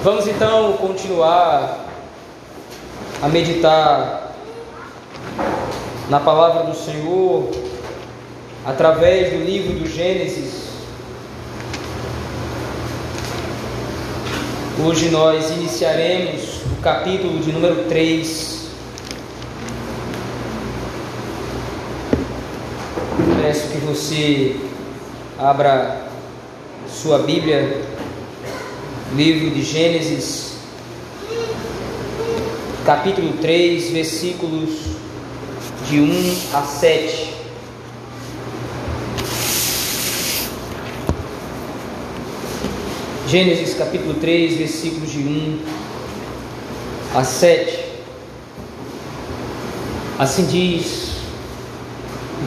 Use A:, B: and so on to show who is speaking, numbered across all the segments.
A: Vamos então continuar a meditar na palavra do Senhor através do livro do Gênesis. Hoje nós iniciaremos o capítulo de número 3. Peço que você abra sua Bíblia, livro de Gênesis, capítulo 3, versículos de 1 a 7. Gênesis capítulo 3, versículos de 1 a 7. Assim diz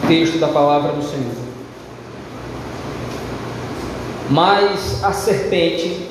A: o texto da palavra do Senhor. Mas a serpente,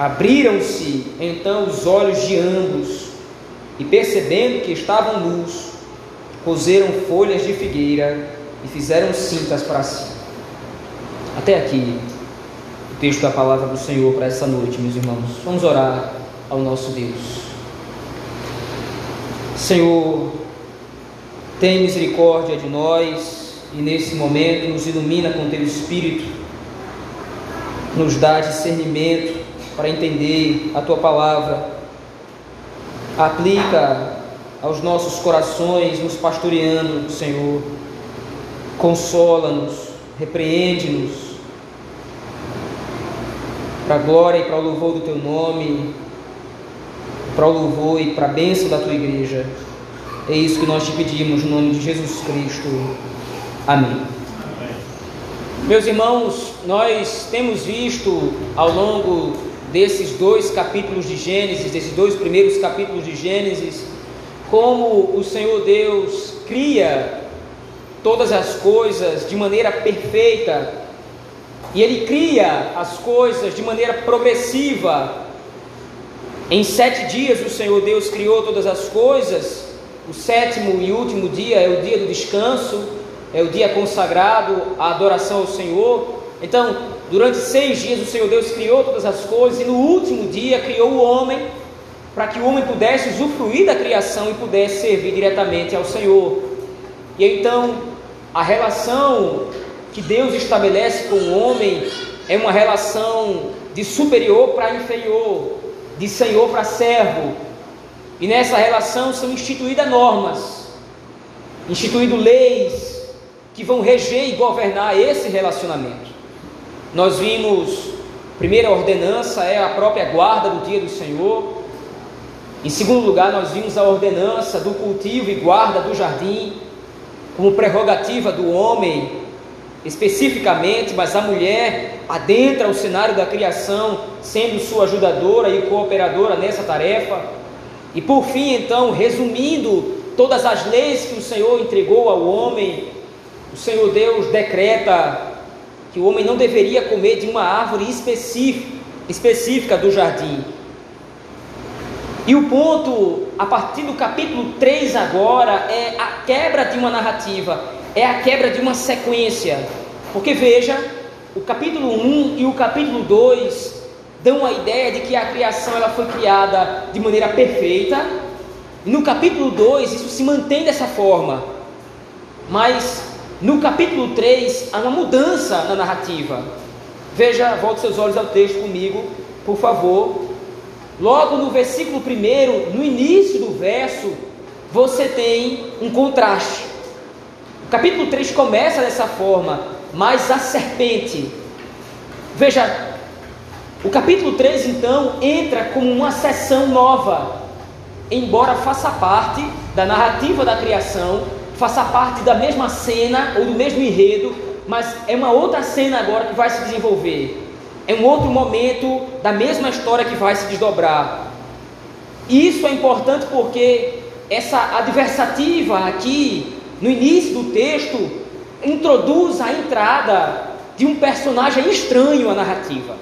A: Abriram-se então os olhos de ambos, e percebendo que estavam nus, coseram folhas de figueira e fizeram cintas para si. Até aqui texto da palavra do Senhor para essa noite, meus irmãos. Vamos orar ao nosso Deus. Senhor, tem misericórdia de nós e nesse momento nos ilumina com teu Espírito, nos dá discernimento para entender a tua palavra, aplica aos nossos corações, nos pastoreando, Senhor, consola-nos, repreende-nos para a glória e para o louvor do teu nome, para o louvor e para a bênção da tua igreja. É isso que nós te pedimos no nome de Jesus Cristo. Amém. Amém. Meus irmãos, nós temos visto ao longo desses dois capítulos de Gênesis, desses dois primeiros capítulos de Gênesis, como o Senhor Deus cria todas as coisas de maneira perfeita e ele cria as coisas de maneira progressiva. Em sete dias o Senhor Deus criou todas as coisas. O sétimo e último dia é o dia do descanso, é o dia consagrado à adoração ao Senhor. Então, durante seis dias o Senhor Deus criou todas as coisas e no último dia criou o homem para que o homem pudesse usufruir da criação e pudesse servir diretamente ao Senhor. E então a relação que Deus estabelece com o homem é uma relação de superior para inferior, de senhor para servo. E nessa relação são instituídas normas, instituídas leis que vão reger e governar esse relacionamento. Nós vimos, primeira ordenança é a própria guarda do dia do Senhor. Em segundo lugar, nós vimos a ordenança do cultivo e guarda do jardim, como prerrogativa do homem especificamente, mas a mulher adentra o cenário da criação, sendo sua ajudadora e cooperadora nessa tarefa. E por fim, então, resumindo todas as leis que o Senhor entregou ao homem, o Senhor Deus decreta que o homem não deveria comer de uma árvore específica do jardim. E o ponto, a partir do capítulo 3 agora, é a quebra de uma narrativa é a quebra de uma sequência. Porque veja, o capítulo 1 e o capítulo 2 dão a ideia de que a criação ela foi criada de maneira perfeita. No capítulo 2 isso se mantém dessa forma. Mas no capítulo 3 há uma mudança na narrativa. Veja, volte seus olhos ao texto comigo, por favor. logo no versículo 1, no início do verso, você tem um contraste. O capítulo 3 começa dessa forma, mas a serpente. Veja, o capítulo 3 então entra como uma sessão nova, embora faça parte da narrativa da criação, faça parte da mesma cena ou do mesmo enredo, mas é uma outra cena agora que vai se desenvolver. É um outro momento da mesma história que vai se desdobrar. Isso é importante porque essa adversativa aqui, no início do texto, introduz a entrada de um personagem estranho à narrativa.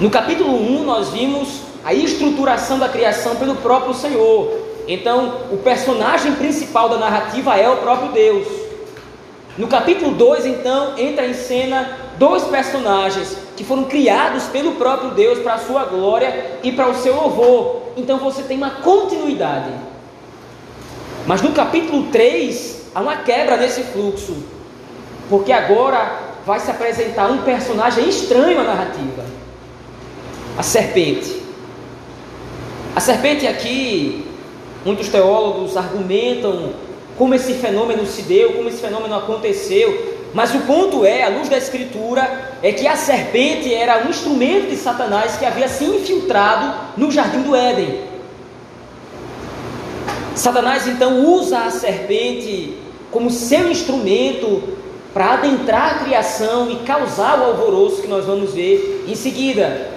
A: No capítulo 1, nós vimos a estruturação da criação pelo próprio Senhor. Então, o personagem principal da narrativa é o próprio Deus. No capítulo 2, então, entra em cena dois personagens que foram criados pelo próprio Deus para a sua glória e para o seu louvor. Então você tem uma continuidade. Mas no capítulo 3, há uma quebra nesse fluxo. Porque agora vai se apresentar um personagem estranho à narrativa: a serpente. A serpente aqui, muitos teólogos argumentam como esse fenômeno se deu, como esse fenômeno aconteceu. Mas o ponto é, à luz da Escritura, é que a serpente era um instrumento de Satanás que havia se infiltrado no jardim do Éden. Satanás então usa a serpente como seu instrumento para adentrar a criação e causar o alvoroço que nós vamos ver em seguida.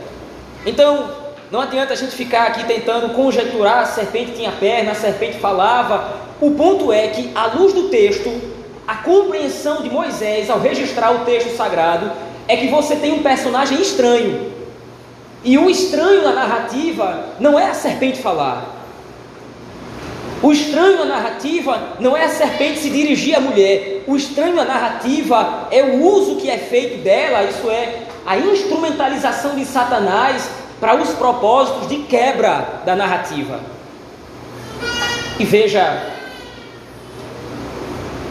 A: Então, não adianta a gente ficar aqui tentando conjecturar, a serpente tinha perna, a serpente falava. O ponto é que, à luz do texto, a compreensão de Moisés ao registrar o texto sagrado é que você tem um personagem estranho. E o estranho na narrativa não é a serpente falar. O estranho na narrativa não é a serpente se dirigir à mulher. O estranho na narrativa é o uso que é feito dela, isso é, a instrumentalização de Satanás para os propósitos de quebra da narrativa. E veja,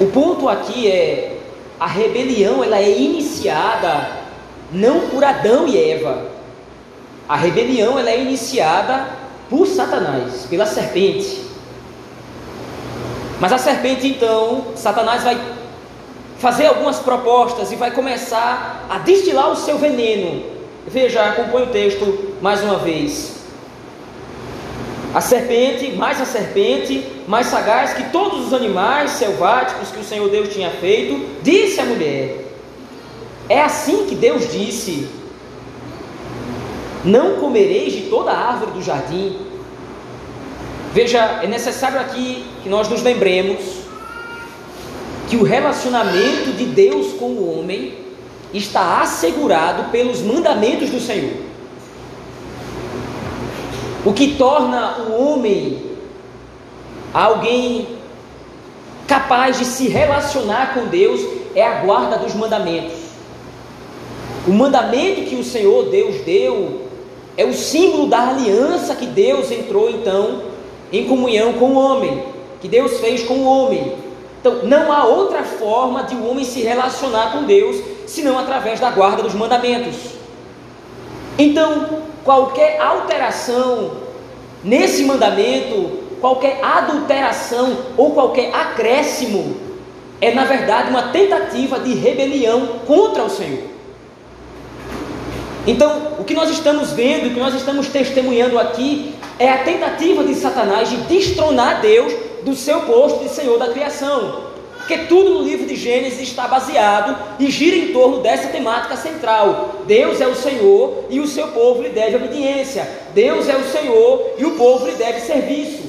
A: o ponto aqui é a rebelião, ela é iniciada não por Adão e Eva. A rebelião ela é iniciada por Satanás, pela serpente. Mas a serpente então, Satanás vai fazer algumas propostas e vai começar a destilar o seu veneno. Veja, acompanhe o texto mais uma vez. A serpente, mais a serpente, mais sagaz que todos os animais selváticos que o Senhor Deus tinha feito, disse à mulher: É assim que Deus disse: Não comereis de toda a árvore do jardim. Veja, é necessário aqui que nós nos lembremos que o relacionamento de Deus com o homem está assegurado pelos mandamentos do Senhor. O que torna o homem alguém capaz de se relacionar com Deus é a guarda dos mandamentos. O mandamento que o Senhor Deus deu é o símbolo da aliança que Deus entrou então em comunhão com o homem, que Deus fez com o homem. Então, não há outra forma de o homem se relacionar com Deus senão através da guarda dos mandamentos. Então, qualquer alteração nesse mandamento, qualquer adulteração ou qualquer acréscimo, é na verdade uma tentativa de rebelião contra o Senhor. Então, o que nós estamos vendo, o que nós estamos testemunhando aqui, é a tentativa de Satanás de destronar Deus do seu posto de Senhor da criação. Porque tudo no livro de Gênesis está baseado e gira em torno dessa temática central. Deus é o Senhor e o seu povo lhe deve obediência. Deus é o Senhor e o povo lhe deve serviço.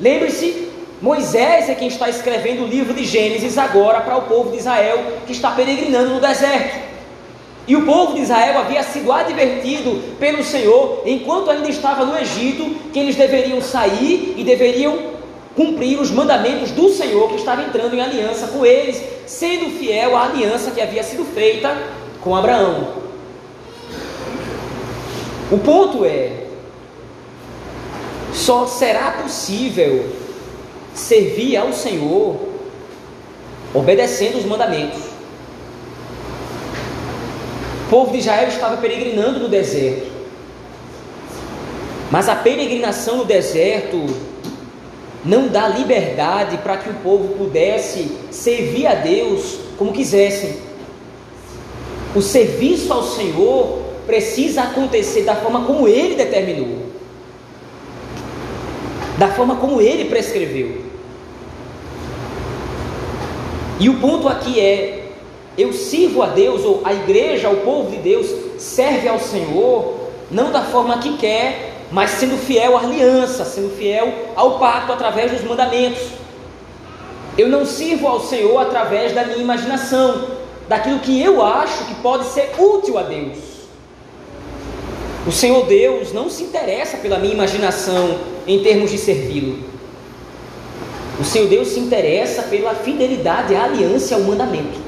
A: Lembre-se, Moisés é quem está escrevendo o livro de Gênesis agora para o povo de Israel que está peregrinando no deserto. E o povo de Israel havia sido advertido pelo Senhor, enquanto ainda estava no Egito, que eles deveriam sair e deveriam cumprir os mandamentos do Senhor que estava entrando em aliança com eles, sendo fiel à aliança que havia sido feita com Abraão. O ponto é: só será possível servir ao Senhor obedecendo os mandamentos. O povo de Israel estava peregrinando no deserto. Mas a peregrinação no deserto não dá liberdade para que o povo pudesse servir a Deus como quisessem. O serviço ao Senhor precisa acontecer da forma como Ele determinou, da forma como Ele prescreveu. E o ponto aqui é: eu sirvo a Deus, ou a igreja, o povo de Deus, serve ao Senhor, não da forma que quer, mas sendo fiel à aliança, sendo fiel ao pacto através dos mandamentos. Eu não sirvo ao Senhor através da minha imaginação, daquilo que eu acho que pode ser útil a Deus. O Senhor Deus não se interessa pela minha imaginação em termos de servi-lo. O Senhor Deus se interessa pela fidelidade à aliança e ao mandamento.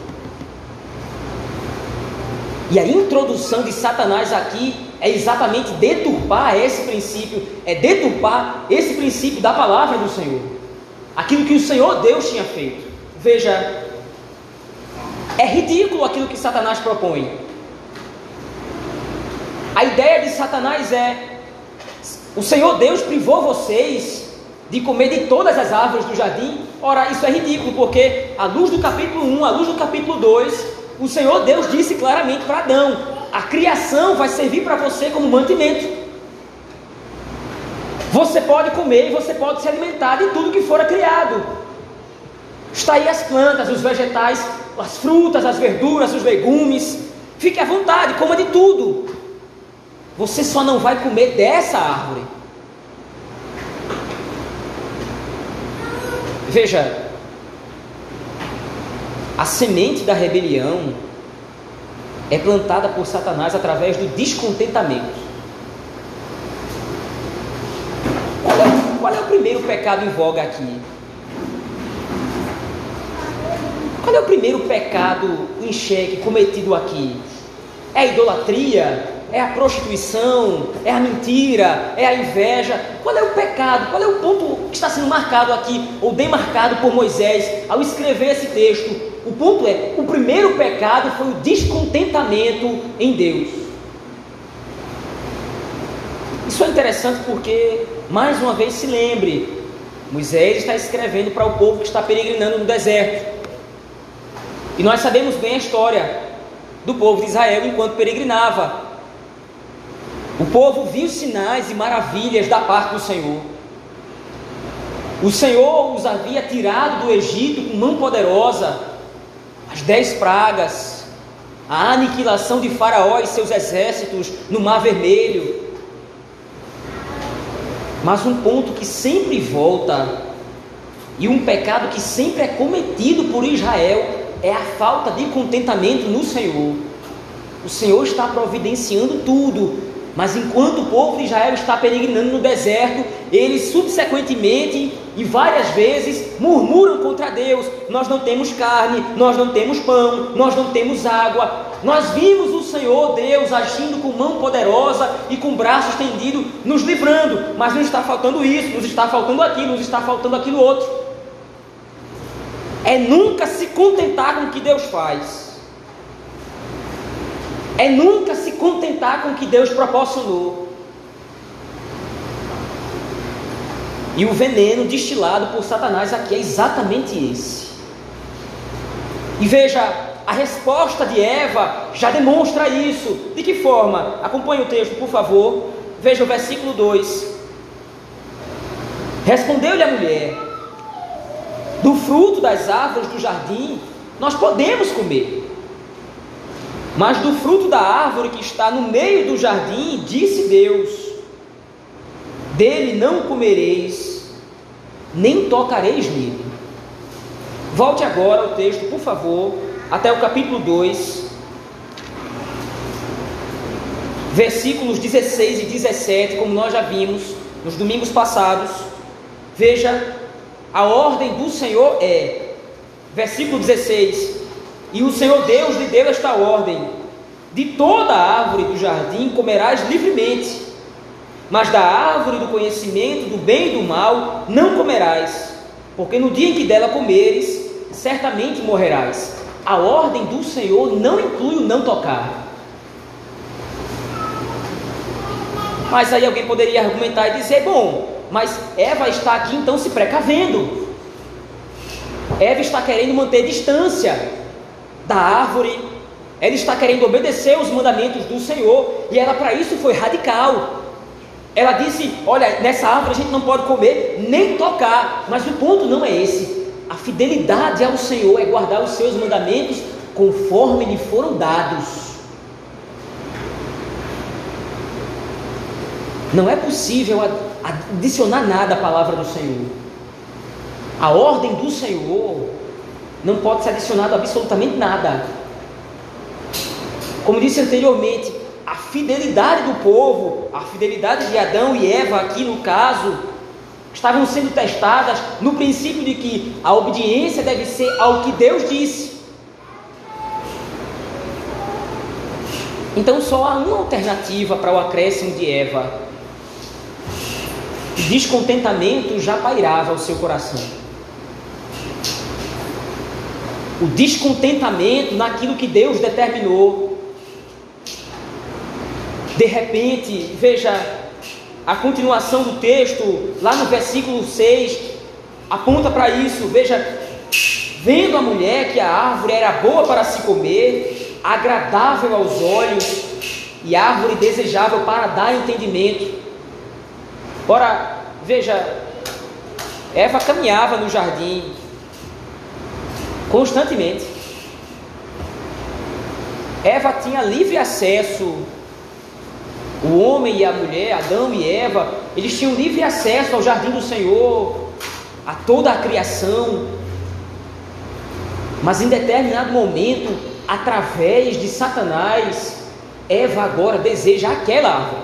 A: E a introdução de Satanás aqui é exatamente deturpar esse princípio, é deturpar esse princípio da palavra do Senhor. Aquilo que o Senhor Deus tinha feito. Veja, é ridículo aquilo que Satanás propõe. A ideia de Satanás é: o Senhor Deus privou vocês de comer de todas as árvores do jardim. Ora, isso é ridículo, porque à luz do capítulo 1, à luz do capítulo 2, o Senhor Deus disse claramente para Adão: a criação vai servir para você como mantimento. Você pode comer e você pode se alimentar de tudo que for criado. Está aí as plantas, os vegetais, as frutas, as verduras, os legumes. Fique à vontade, coma de tudo. Você só não vai comer dessa árvore. Veja, a semente da rebelião é plantada por Satanás através do descontentamento. Qual é, qual é o primeiro pecado em voga aqui? Qual é o primeiro pecado em xeque cometido aqui? É a idolatria? É a prostituição? É a mentira? É a inveja? Qual é o pecado? Qual é o ponto que está sendo marcado aqui, ou demarcado por Moisés ao escrever esse texto? O ponto é: o primeiro pecado foi o descontentamento em Deus. Isso é interessante porque, mais uma vez, se lembre: Moisés está escrevendo para o povo que está peregrinando no deserto. E nós sabemos bem a história do povo de Israel enquanto peregrinava. O povo viu sinais e maravilhas da parte do Senhor. O Senhor os havia tirado do Egito com mão poderosa, as dez pragas, a aniquilação de Faraó e seus exércitos no Mar Vermelho. Mas um ponto que sempre volta, e um pecado que sempre é cometido por Israel, é a falta de contentamento no Senhor. O Senhor está providenciando tudo, mas enquanto o povo de Israel está peregrinando no deserto, eles subsequentemente e várias vezes murmuram contra Deus: Nós não temos carne, nós não temos pão, nós não temos água. Nós vimos o Senhor Deus agindo com mão poderosa e com braço estendido, nos livrando, mas nos está faltando isso, nos está faltando aquilo, nos está faltando aquilo outro. É nunca se contentar com o que Deus faz é nunca se contentar com o que Deus proporcionou. E o veneno destilado por Satanás aqui é exatamente esse. E veja, a resposta de Eva já demonstra isso. De que forma? Acompanhe o texto, por favor. Veja o versículo 2. Respondeu-lhe a mulher: Do fruto das árvores do jardim nós podemos comer. Mas do fruto da árvore que está no meio do jardim, disse Deus: Dele não comereis, nem tocareis nele. Volte agora ao texto, por favor, até o capítulo 2, versículos 16 e 17, como nós já vimos nos domingos passados. Veja, a ordem do Senhor é, versículo 16: e o Senhor Deus lhe deu esta ordem: De toda árvore do jardim comerás livremente, mas da árvore do conhecimento do bem e do mal não comerás, porque no dia em que dela comeres, certamente morrerás. A ordem do Senhor não inclui o não tocar. Mas aí alguém poderia argumentar e dizer: bom, mas Eva está aqui então se precavendo. Eva está querendo manter distância da árvore, ela está querendo obedecer os mandamentos do Senhor, e ela para isso foi radical. Ela disse: Olha, nessa árvore a gente não pode comer nem tocar, mas o ponto não é esse. A fidelidade ao Senhor é guardar os seus mandamentos conforme lhe foram dados. Não é possível adicionar nada à palavra do Senhor. A ordem do Senhor não pode ser adicionado absolutamente nada. Como disse anteriormente, a fidelidade do povo, a fidelidade de Adão e Eva, aqui no caso, estavam sendo testadas no princípio de que a obediência deve ser ao que Deus disse. Então só há uma alternativa para o acréscimo de Eva descontentamento já pairava o seu coração. O descontentamento naquilo que Deus determinou. De repente, veja a continuação do texto, lá no versículo 6, aponta para isso. Veja, vendo a mulher que a árvore era boa para se comer, agradável aos olhos e árvore desejável para dar entendimento. Ora, veja, Eva caminhava no jardim constantemente. Eva tinha livre acesso. O homem e a mulher, Adão e Eva, eles tinham livre acesso ao jardim do Senhor, a toda a criação. Mas em determinado momento, através de Satanás, Eva agora deseja aquela árvore.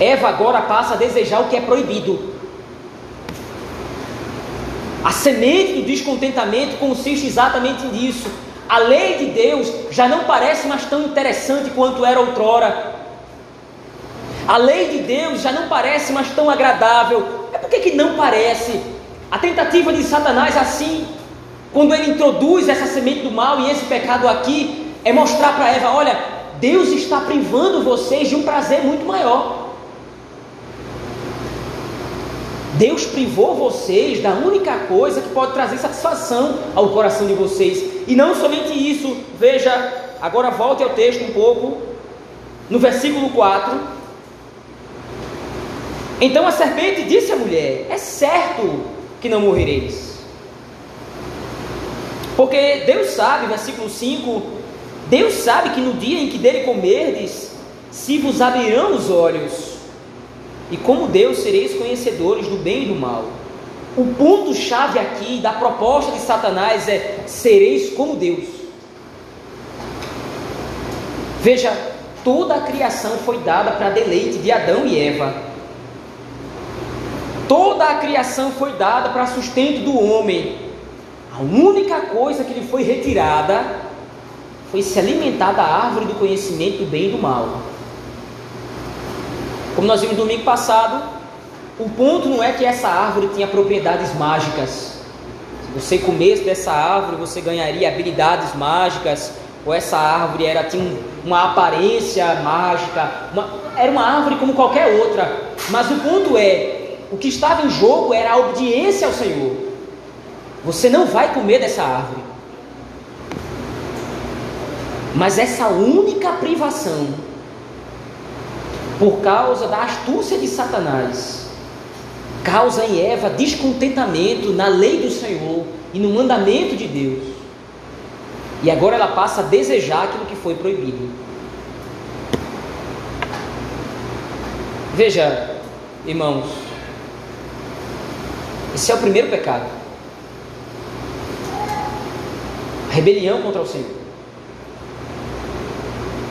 A: Eva agora passa a desejar o que é proibido. A semente do descontentamento consiste exatamente nisso. A lei de Deus já não parece mais tão interessante quanto era outrora. A lei de Deus já não parece mais tão agradável. É porque que não parece? A tentativa de Satanás assim, quando ele introduz essa semente do mal e esse pecado aqui, é mostrar para Eva: olha, Deus está privando vocês de um prazer muito maior. Deus privou vocês da única coisa que pode trazer satisfação ao coração de vocês. E não somente isso, veja, agora volte ao texto um pouco, no versículo 4. Então a serpente disse à mulher: É certo que não morrereis. Porque Deus sabe, versículo 5, Deus sabe que no dia em que dele comerdes, se vos abrirão os olhos e como Deus sereis conhecedores do bem e do mal. O ponto-chave aqui da proposta de Satanás é: sereis como Deus. Veja, toda a criação foi dada para deleite de Adão e Eva. Toda a criação foi dada para sustento do homem. A única coisa que lhe foi retirada foi se alimentar da árvore do conhecimento do bem e do mal. Como nós vimos domingo passado, o ponto não é que essa árvore tinha propriedades mágicas. Se você comesse dessa árvore, você ganharia habilidades mágicas, ou essa árvore era tinha uma aparência mágica, uma, era uma árvore como qualquer outra. Mas o ponto é, o que estava em jogo era a obediência ao Senhor. Você não vai comer dessa árvore. Mas essa única privação por causa da astúcia de Satanás, causa em Eva descontentamento na lei do Senhor e no mandamento de Deus. E agora ela passa a desejar aquilo que foi proibido. Veja, irmãos, esse é o primeiro pecado. Rebelião contra o Senhor.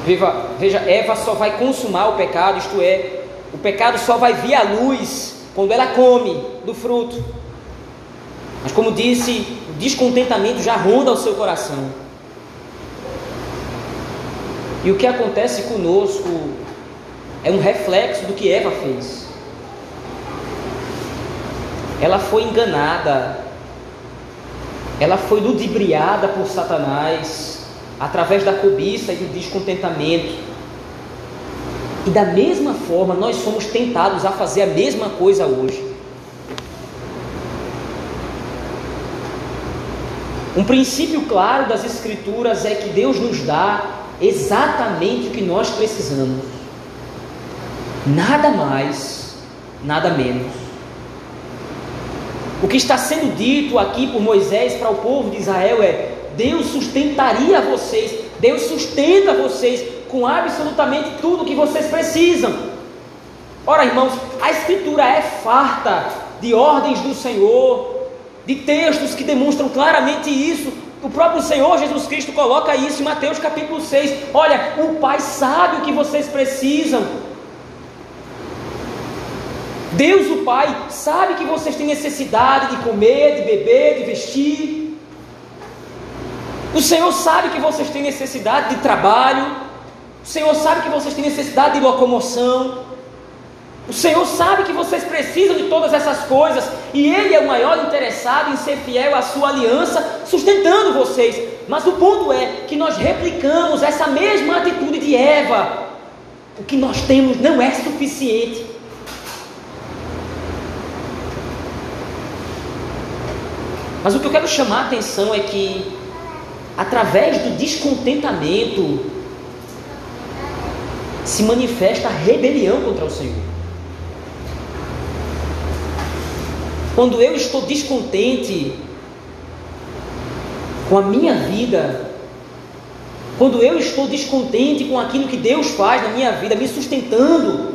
A: Veja, veja, Eva só vai consumar o pecado, isto é, o pecado só vai vir à luz quando ela come do fruto. Mas como disse, o descontentamento já ronda o seu coração. E o que acontece conosco é um reflexo do que Eva fez. Ela foi enganada, ela foi ludibriada por Satanás, através da cobiça e do descontentamento. E da mesma forma, nós somos tentados a fazer a mesma coisa hoje. Um princípio claro das Escrituras é que Deus nos dá exatamente o que nós precisamos. Nada mais, nada menos. O que está sendo dito aqui por Moisés para o povo de Israel é: Deus sustentaria vocês, Deus sustenta vocês com absolutamente tudo que vocês precisam. Ora, irmãos, a Escritura é farta de ordens do Senhor, de textos que demonstram claramente isso. O próprio Senhor Jesus Cristo coloca isso em Mateus capítulo 6. Olha, o Pai sabe o que vocês precisam. Deus, o Pai, sabe que vocês têm necessidade de comer, de beber, de vestir. O Senhor sabe que vocês têm necessidade de trabalho. O Senhor sabe que vocês têm necessidade de locomoção. O Senhor sabe que vocês precisam de todas essas coisas e Ele é o maior interessado em ser fiel à sua aliança, sustentando vocês. Mas o ponto é que nós replicamos essa mesma atitude de Eva. O que nós temos não é suficiente. Mas o que eu quero chamar a atenção é que, através do descontentamento, se manifesta a rebelião contra o Senhor. Quando eu estou descontente com a minha vida, quando eu estou descontente com aquilo que Deus faz na minha vida, me sustentando,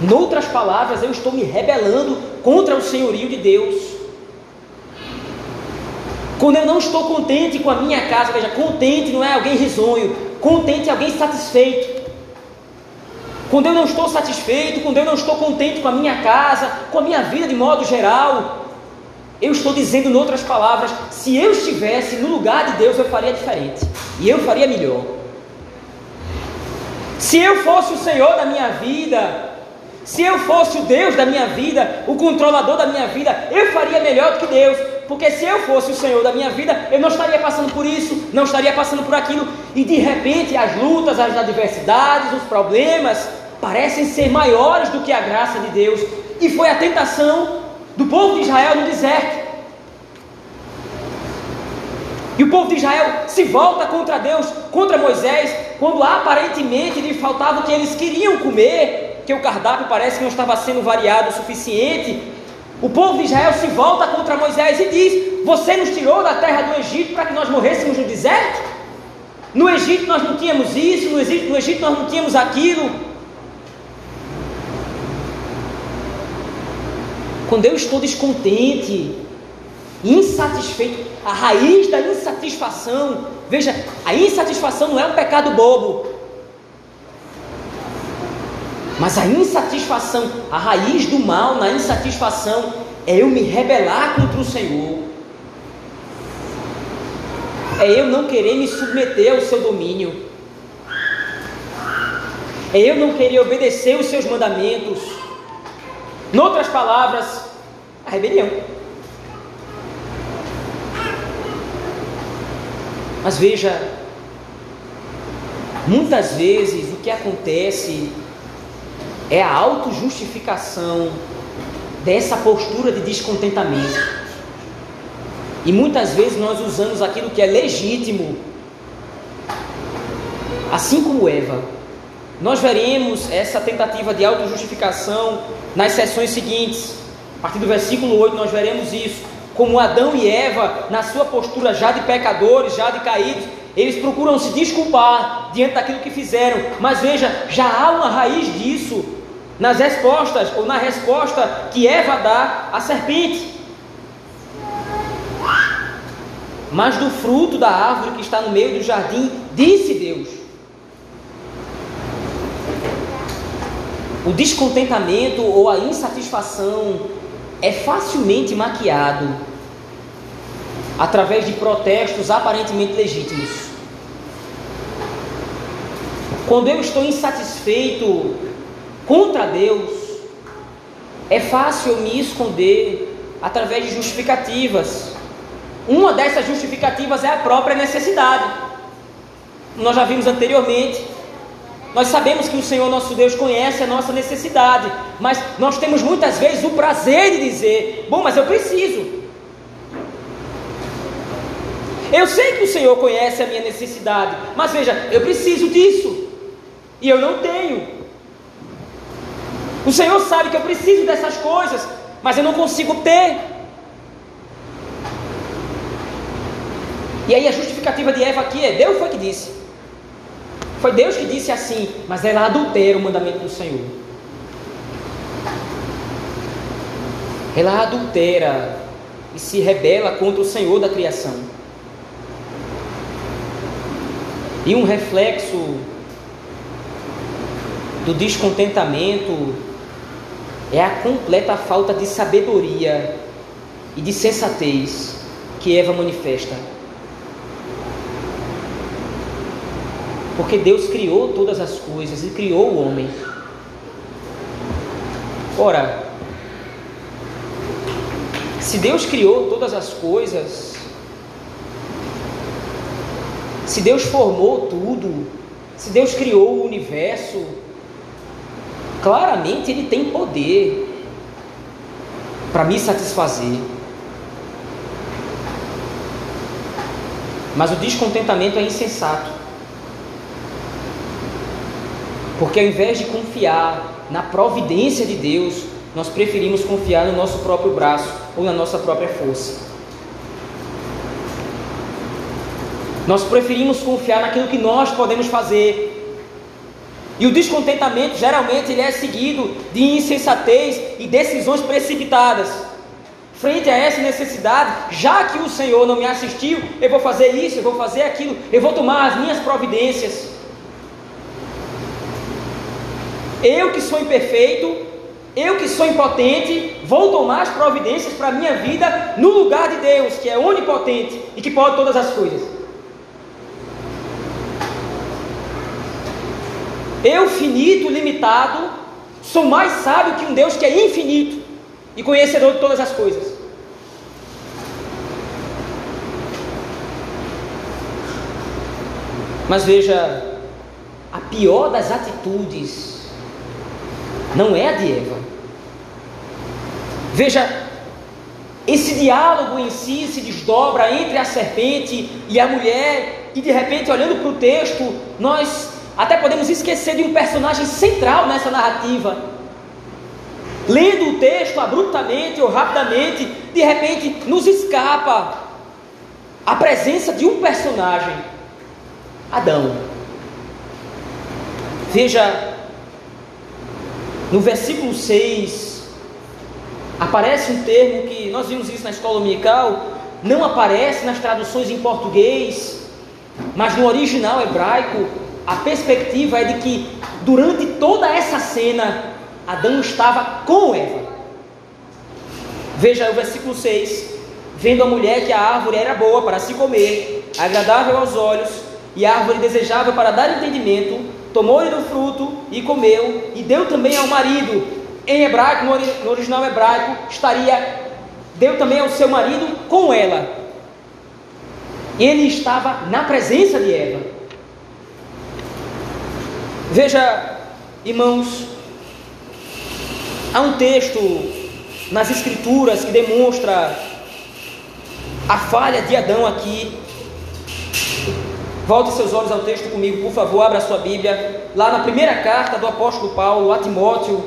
A: noutras palavras, eu estou me rebelando contra o senhorio de Deus. Quando eu não estou contente com a minha casa, veja, contente não é alguém risonho, contente é alguém satisfeito. Quando eu não estou satisfeito, quando eu não estou contente com a minha casa, com a minha vida de modo geral, eu estou dizendo, em outras palavras, se eu estivesse no lugar de Deus, eu faria diferente e eu faria melhor. Se eu fosse o Senhor da minha vida, se eu fosse o Deus da minha vida, o controlador da minha vida, eu faria melhor do que Deus, porque se eu fosse o Senhor da minha vida, eu não estaria passando por isso, não estaria passando por aquilo, e de repente as lutas, as adversidades, os problemas parecem ser maiores do que a graça de Deus, e foi a tentação do povo de Israel no deserto. E o povo de Israel se volta contra Deus, contra Moisés, quando aparentemente lhe faltava o que eles queriam comer, que o cardápio parece que não estava sendo variado o suficiente, o povo de Israel se volta contra Moisés e diz: Você nos tirou da terra do Egito para que nós morrêssemos no deserto? No Egito nós não tínhamos isso, no Egito, no Egito nós não tínhamos aquilo. Quando eu estou descontente, insatisfeito, a raiz da insatisfação, veja, a insatisfação não é um pecado bobo, mas a insatisfação, a raiz do mal na insatisfação é eu me rebelar contra o Senhor. É eu não querer me submeter ao seu domínio. É eu não querer obedecer os seus mandamentos. Em outras palavras, a rebelião. Mas veja, muitas vezes o que acontece é a autojustificação dessa postura de descontentamento. E muitas vezes nós usamos aquilo que é legítimo, assim como Eva. Nós veremos essa tentativa de autojustificação nas sessões seguintes. A partir do versículo 8 nós veremos isso. Como Adão e Eva, na sua postura já de pecadores, já de caídos, eles procuram se desculpar diante daquilo que fizeram. Mas veja, já há uma raiz disso nas respostas ou na resposta que Eva dá à serpente. Mas do fruto da árvore que está no meio do jardim, disse Deus. O descontentamento ou a insatisfação é facilmente maquiado através de protestos aparentemente legítimos. Quando eu estou insatisfeito contra Deus, é fácil eu me esconder através de justificativas. Uma dessas justificativas é a própria necessidade. Nós já vimos anteriormente. Nós sabemos que o Senhor nosso Deus conhece a nossa necessidade, mas nós temos muitas vezes o prazer de dizer: bom, mas eu preciso. Eu sei que o Senhor conhece a minha necessidade, mas veja, eu preciso disso e eu não tenho. O Senhor sabe que eu preciso dessas coisas, mas eu não consigo ter. E aí a justificativa de Eva aqui é: Deus foi que disse. Foi Deus que disse assim, mas ela adultera o mandamento do Senhor. Ela adultera e se rebela contra o Senhor da criação. E um reflexo do descontentamento é a completa falta de sabedoria e de sensatez que Eva manifesta. Porque Deus criou todas as coisas e criou o homem. Ora, se Deus criou todas as coisas, se Deus formou tudo, se Deus criou o universo, claramente Ele tem poder para me satisfazer. Mas o descontentamento é insensato. Porque ao invés de confiar na providência de Deus, nós preferimos confiar no nosso próprio braço ou na nossa própria força. Nós preferimos confiar naquilo que nós podemos fazer. E o descontentamento geralmente ele é seguido de insensatez e decisões precipitadas. Frente a essa necessidade, já que o Senhor não me assistiu, eu vou fazer isso, eu vou fazer aquilo, eu vou tomar as minhas providências. Eu que sou imperfeito, eu que sou impotente, vou tomar as providências para a minha vida no lugar de Deus, que é onipotente e que pode todas as coisas. Eu, finito, limitado, sou mais sábio que um Deus que é infinito e conhecedor de todas as coisas. Mas veja, a pior das atitudes não é a de Eva. Veja, esse diálogo em si se desdobra entre a serpente e a mulher, e de repente, olhando para o texto, nós até podemos esquecer de um personagem central nessa narrativa. Lendo o texto abruptamente ou rapidamente, de repente nos escapa a presença de um personagem, Adão. Veja, no versículo 6, aparece um termo que nós vimos isso na escola dominical, não aparece nas traduções em português, mas no original hebraico, a perspectiva é de que durante toda essa cena, Adão estava com Eva. Veja o versículo 6: Vendo a mulher que a árvore era boa para se comer, agradável aos olhos, e árvore desejável para dar entendimento, tomou-lhe do fruto e comeu, e deu também ao marido. Em hebraico, no original hebraico, estaria, deu também ao seu marido com ela. Ele estava na presença de Eva. Veja, irmãos, há um texto nas Escrituras que demonstra a falha de Adão aqui Volte seus olhos ao texto comigo, por favor, abra sua Bíblia. Lá na primeira carta do apóstolo Paulo a Timóteo,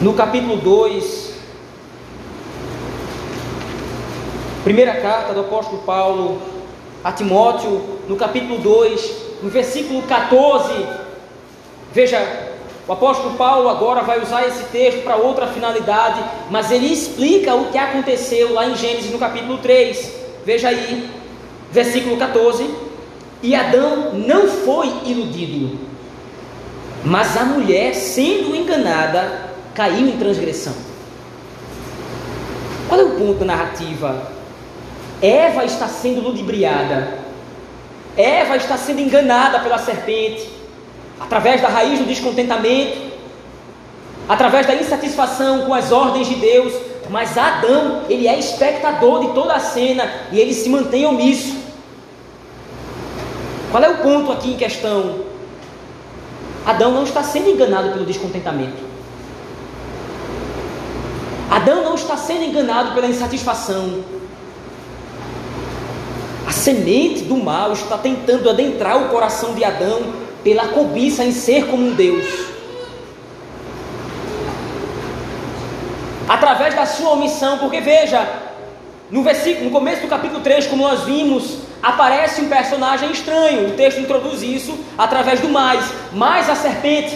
A: no capítulo 2. Primeira carta do apóstolo Paulo a Timóteo, no capítulo 2, no versículo 14. Veja, o apóstolo Paulo agora vai usar esse texto para outra finalidade, mas ele explica o que aconteceu lá em Gênesis no capítulo 3. Veja aí, versículo 14. E Adão não foi iludido, mas a mulher, sendo enganada, caiu em transgressão. Qual é o ponto da narrativa? Eva está sendo ludibriada, Eva está sendo enganada pela serpente através da raiz do descontentamento, através da insatisfação com as ordens de Deus, mas Adão, ele é espectador de toda a cena e ele se mantém omisso. Qual é o ponto aqui em questão? Adão não está sendo enganado pelo descontentamento. Adão não está sendo enganado pela insatisfação. A semente do mal está tentando adentrar o coração de Adão pela cobiça em ser como um Deus. Através da sua omissão, porque veja, no versículo, no começo do capítulo 3, como nós vimos, aparece um personagem estranho. O texto introduz isso através do mais, mais a serpente.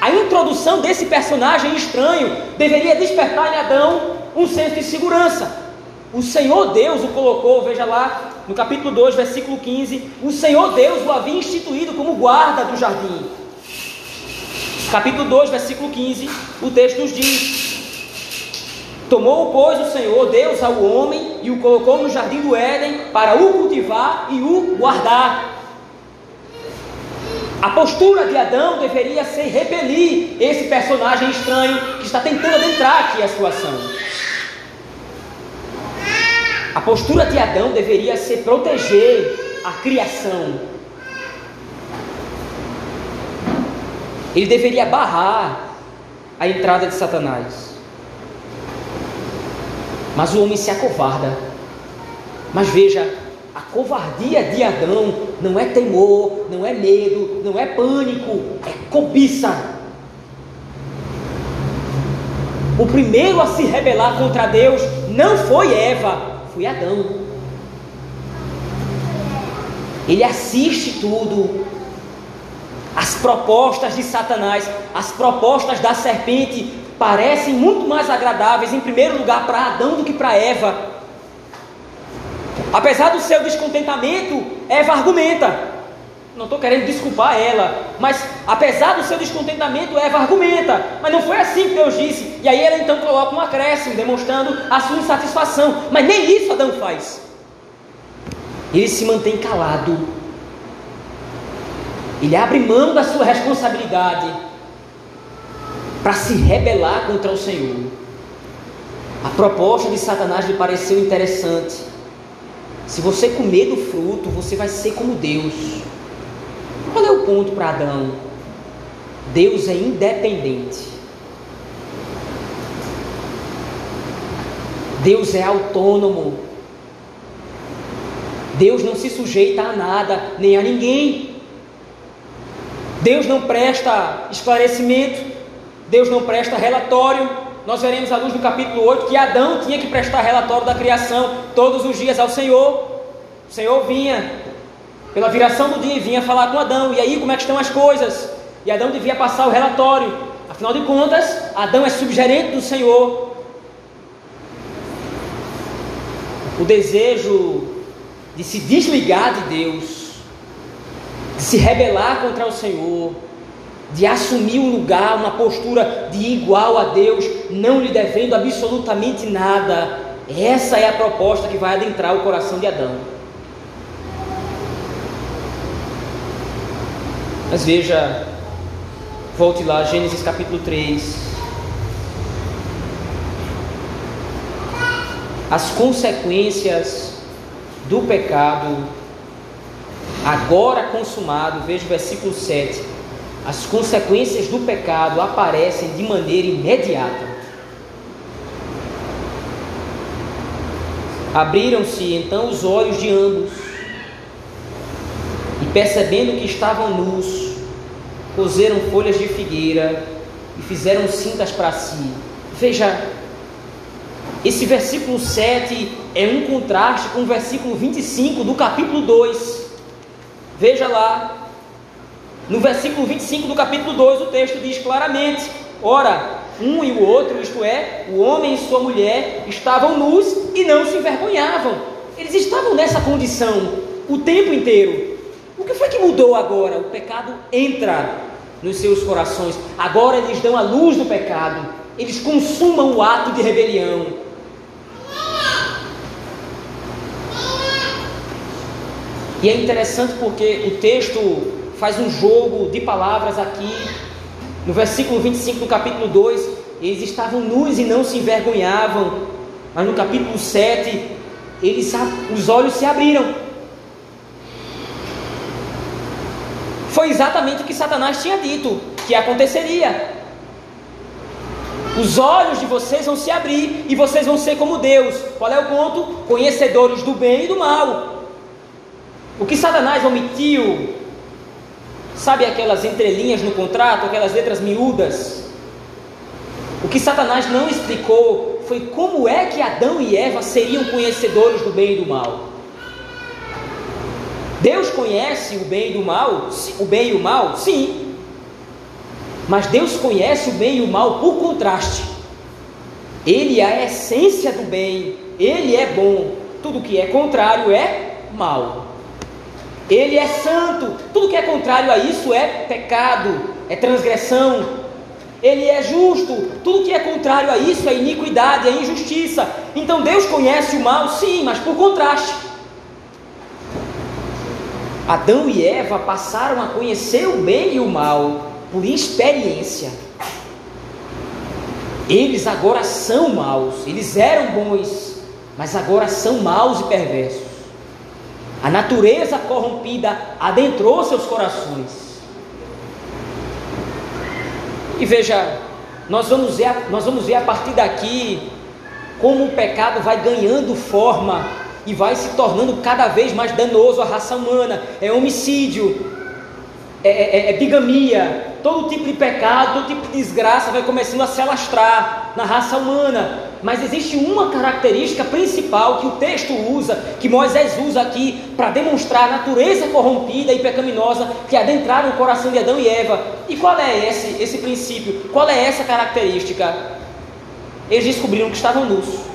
A: A introdução desse personagem estranho deveria despertar em Adão um senso de segurança. O Senhor Deus o colocou, veja lá, no capítulo 2, versículo 15: o Senhor Deus o havia instituído como guarda do jardim. Capítulo 2, versículo 15, o texto nos diz: Tomou, pois, o Senhor Deus ao homem e o colocou no jardim do Éden para o cultivar e o guardar. A postura de Adão deveria ser repelir esse personagem estranho que está tentando adentrar aqui a sua ação. A postura de Adão deveria ser proteger a criação. Ele deveria barrar a entrada de Satanás. Mas o homem se acovarda. Mas veja, a covardia de Adão não é temor, não é medo, não é pânico, é cobiça. O primeiro a se rebelar contra Deus não foi Eva, foi Adão. Ele assiste tudo. As propostas de Satanás, as propostas da serpente parecem muito mais agradáveis, em primeiro lugar, para Adão do que para Eva. Apesar do seu descontentamento, Eva argumenta. Não estou querendo desculpar ela, mas apesar do seu descontentamento, Eva argumenta. Mas não foi assim que Deus disse. E aí ela então coloca um acréscimo, demonstrando a sua insatisfação. Mas nem isso Adão faz. Ele se mantém calado. Ele abre mão da sua responsabilidade para se rebelar contra o Senhor. A proposta de Satanás lhe pareceu interessante. Se você comer do fruto, você vai ser como Deus. Qual é o ponto para Adão? Deus é independente. Deus é autônomo. Deus não se sujeita a nada, nem a ninguém. Deus não presta esclarecimento. Deus não presta relatório. Nós veremos à luz do capítulo 8 que Adão tinha que prestar relatório da criação todos os dias ao Senhor. O Senhor vinha pela viração do dia, vinha falar com Adão. E aí, como é que estão as coisas? E Adão devia passar o relatório. Afinal de contas, Adão é subgerente do Senhor. O desejo de se desligar de Deus, de se rebelar contra o Senhor, de assumir um lugar, uma postura de igual a Deus, não lhe devendo absolutamente nada. Essa é a proposta que vai adentrar o coração de Adão. Mas veja, volte lá, Gênesis capítulo 3. As consequências do pecado, agora consumado, veja o versículo 7. As consequências do pecado aparecem de maneira imediata. Abriram-se então os olhos de ambos percebendo que estavam nus, coseram folhas de figueira e fizeram cintas para si. Veja, esse versículo 7 é um contraste com o versículo 25 do capítulo 2. Veja lá, no versículo 25 do capítulo 2, o texto diz claramente: Ora, um e o outro, isto é, o homem e sua mulher, estavam nus e não se envergonhavam. Eles estavam nessa condição o tempo inteiro. Que foi que mudou agora? O pecado entra nos seus corações. Agora eles dão a luz do pecado. Eles consumam o ato de rebelião. E é interessante porque o texto faz um jogo de palavras aqui. No versículo 25 do capítulo 2, eles estavam nus e não se envergonhavam. Mas no capítulo 7, eles, os olhos se abriram. Foi exatamente o que Satanás tinha dito que aconteceria. Os olhos de vocês vão se abrir e vocês vão ser como Deus. Qual é o ponto? Conhecedores do bem e do mal. O que Satanás omitiu, sabe aquelas entrelinhas no contrato, aquelas letras miúdas? O que Satanás não explicou foi como é que Adão e Eva seriam conhecedores do bem e do mal. Deus conhece o bem e do mal, o bem e o mal, sim. Mas Deus conhece o bem e o mal por contraste. Ele é a essência do bem, ele é bom. Tudo que é contrário é mal. Ele é santo, tudo que é contrário a isso é pecado, é transgressão. Ele é justo, tudo que é contrário a isso é iniquidade, é injustiça. Então Deus conhece o mal, sim, mas por contraste. Adão e Eva passaram a conhecer o bem e o mal por experiência. Eles agora são maus, eles eram bons, mas agora são maus e perversos. A natureza corrompida adentrou seus corações. E veja, nós vamos ver, nós vamos ver a partir daqui como o pecado vai ganhando forma e vai se tornando cada vez mais danoso à raça humana. É homicídio, é, é, é, é, bigamia, todo tipo de pecado, todo tipo de desgraça vai começando a se alastrar na raça humana. Mas existe uma característica principal que o texto usa, que Moisés usa aqui para demonstrar a natureza corrompida e pecaminosa que adentraram o coração de Adão e Eva. E qual é esse, esse princípio? Qual é essa característica? Eles descobriram que estavam nus.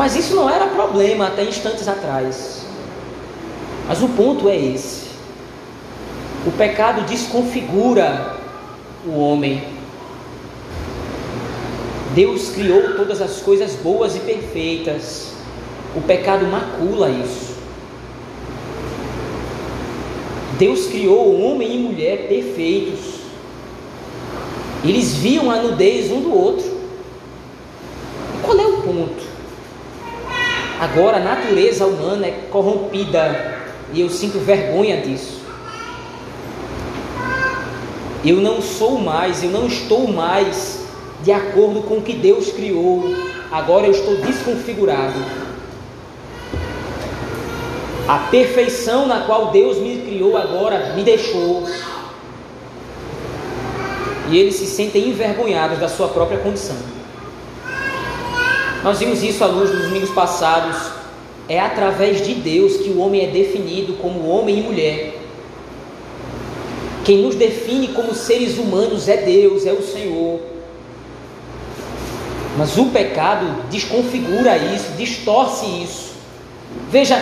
A: Mas isso não era problema até instantes atrás. Mas o ponto é esse. O pecado desconfigura o homem. Deus criou todas as coisas boas e perfeitas. O pecado macula isso. Deus criou homem e mulher perfeitos. Eles viam a nudez um do outro. Qual é o ponto? Agora a natureza humana é corrompida e eu sinto vergonha disso. Eu não sou mais, eu não estou mais de acordo com o que Deus criou. Agora eu estou desconfigurado. A perfeição na qual Deus me criou agora me deixou. E eles se sentem envergonhados da sua própria condição. Nós vimos isso à luz dos domingos passados. É através de Deus que o homem é definido como homem e mulher. Quem nos define como seres humanos é Deus, é o Senhor. Mas o pecado desconfigura isso, distorce isso. Veja,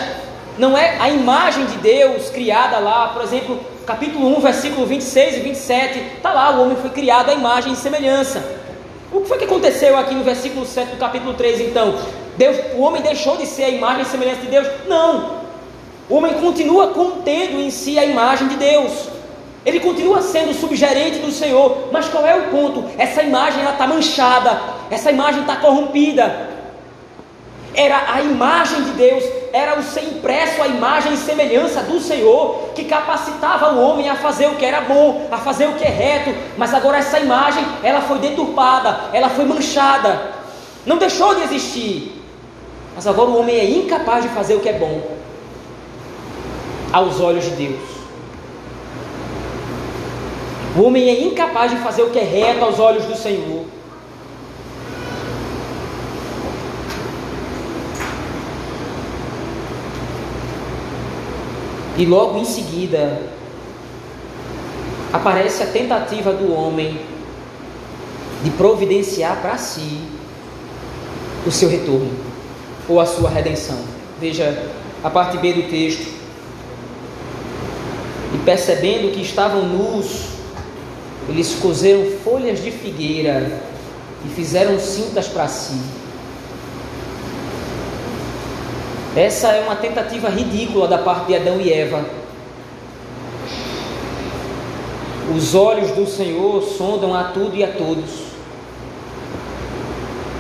A: não é a imagem de Deus criada lá, por exemplo, capítulo 1, versículo 26 e 27, está lá, o homem foi criado à imagem e semelhança. O que foi que aconteceu aqui no versículo 7 do capítulo 3 então? Deus, o homem deixou de ser a imagem e semelhança de Deus? Não. O homem continua contendo em si a imagem de Deus. Ele continua sendo subgerente do Senhor, mas qual é o ponto? Essa imagem está manchada, essa imagem está corrompida. Era a imagem de Deus, era o ser impresso a imagem e semelhança do Senhor que capacitava o homem a fazer o que era bom, a fazer o que é reto. Mas agora essa imagem ela foi deturpada, ela foi manchada, não deixou de existir. Mas agora o homem é incapaz de fazer o que é bom aos olhos de Deus. O homem é incapaz de fazer o que é reto aos olhos do Senhor. E logo em seguida aparece a tentativa do homem de providenciar para si o seu retorno ou a sua redenção. Veja a parte B do texto. E percebendo que estavam nus, eles cozeram folhas de figueira e fizeram cintas para si. Essa é uma tentativa ridícula da parte de Adão e Eva. Os olhos do Senhor sondam a tudo e a todos.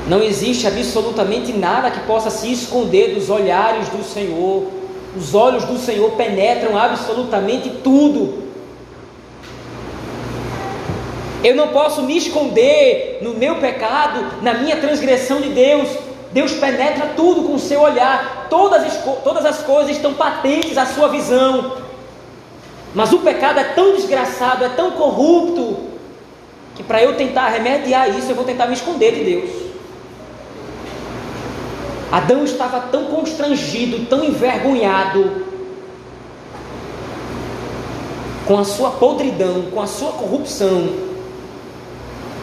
A: Não existe absolutamente nada que possa se esconder dos olhares do Senhor. Os olhos do Senhor penetram absolutamente tudo. Eu não posso me esconder no meu pecado, na minha transgressão de Deus. Deus penetra tudo com o seu olhar. Todas as, todas as coisas estão patentes à sua visão. Mas o pecado é tão desgraçado, é tão corrupto, que para eu tentar remediar isso, eu vou tentar me esconder de Deus. Adão estava tão constrangido, tão envergonhado com a sua podridão, com a sua corrupção,